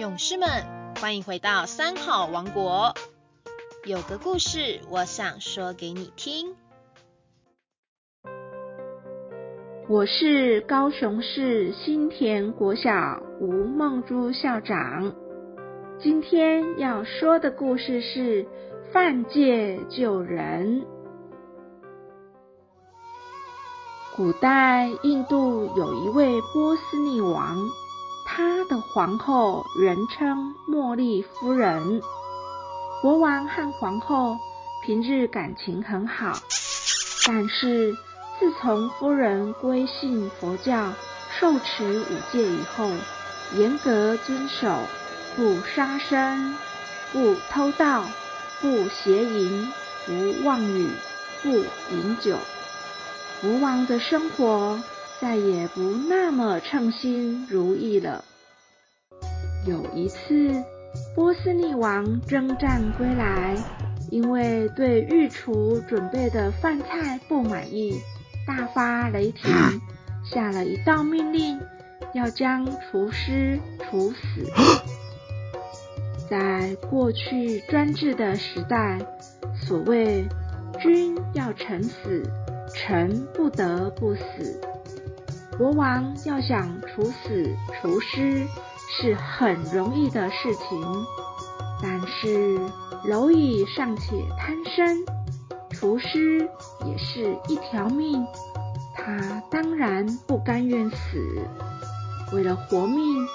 勇士们，欢迎回到三好王国。有个故事，我想说给你听。我是高雄市新田国小吴梦珠校长。今天要说的故事是犯戒救人。古代印度有一位波斯匿王。皇后人称茉莉夫人。国王和皇后平日感情很好，但是自从夫人归信佛教、受持五戒以后，严格遵守不杀生、不偷盗、不邪淫、不妄语、不饮酒，国王的生活。再也不那么称心如意了。有一次，波斯匿王征战归来，因为对御厨准备的饭菜不满意，大发雷霆，下了一道命令，要将厨师处死。在过去专制的时代，所谓君要臣死，臣不得不死。国王要想处死厨师是很容易的事情，但是蝼蚁尚且贪生，厨师也是一条命，他当然不甘愿死。为了活命，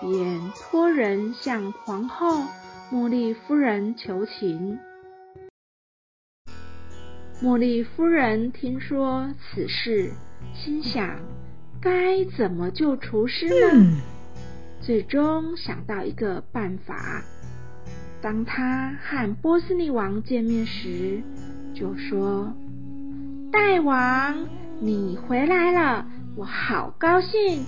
便托人向皇后茉莉夫人求情。茉莉夫人听说此事，心想。该怎么救厨师呢？最终想到一个办法。当他和波斯匿王见面时，就说：“大王，你回来了，我好高兴。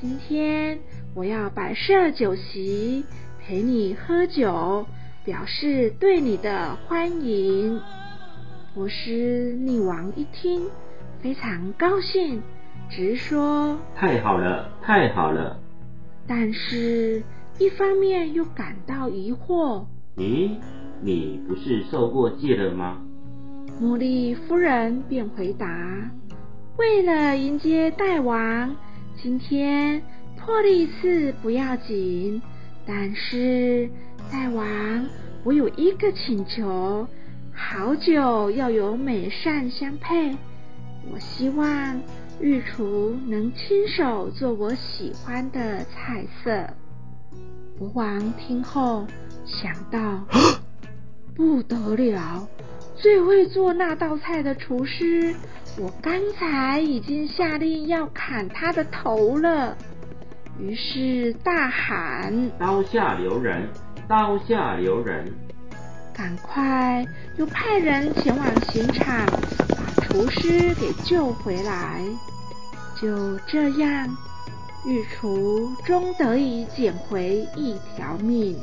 今天我要摆设酒席，陪你喝酒，表示对你的欢迎。”波斯匿王一听，非常高兴。直说太好了，太好了。但是，一方面又感到疑惑。咦，你不是受过戒了吗？茉莉夫人便回答：“为了迎接大王，今天破例一次不要紧。但是，大王，我有一个请求：好酒要有美善相配。我希望。”御厨能亲手做我喜欢的菜色。国王听后想到，不得了，最会做那道菜的厨师，我刚才已经下令要砍他的头了。于是大喊：“刀下留人！刀下留人！”赶快又派人前往刑场，把厨师给救回来。就这样，御厨终得以捡回一条命。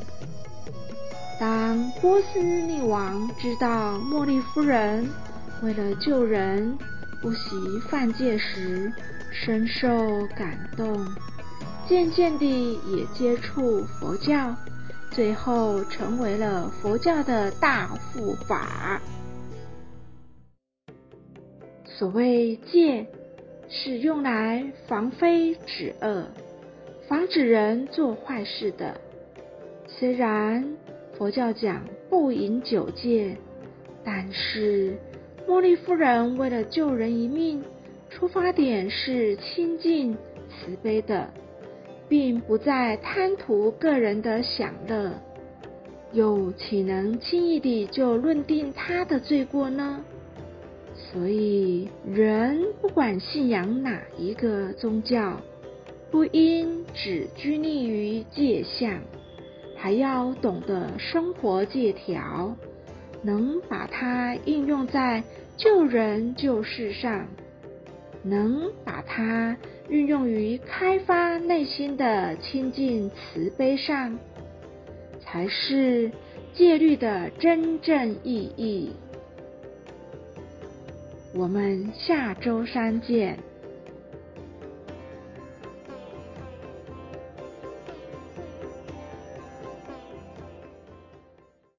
当波斯匿王知道茉莉夫人为了救人不惜犯戒时，深受感动，渐渐地也接触佛教，最后成为了佛教的大护法。所谓戒。是用来防非止恶，防止人做坏事的。虽然佛教讲不饮酒戒，但是茉莉夫人为了救人一命，出发点是亲近慈悲的，并不再贪图个人的享乐，又岂能轻易地就论定他的罪过呢？所以，人不管信仰哪一个宗教，不应只拘泥于戒相，还要懂得生活戒条，能把它应用在救人救世上，能把它运用于开发内心的清净慈悲上，才是戒律的真正意义。我们下周三见。